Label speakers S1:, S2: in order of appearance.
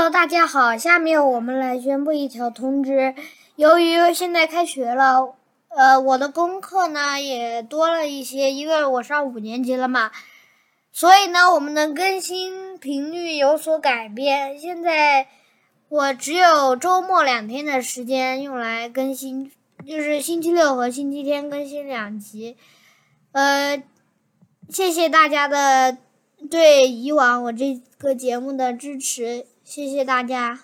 S1: Hello，大家好，下面我们来宣布一条通知。由于现在开学了，呃，我的功课呢也多了一些，因为我上五年级了嘛，所以呢，我们的更新频率有所改变。现在我只有周末两天的时间用来更新，就是星期六和星期天更新两集。呃，谢谢大家的对以往我这个节目的支持，谢谢大家。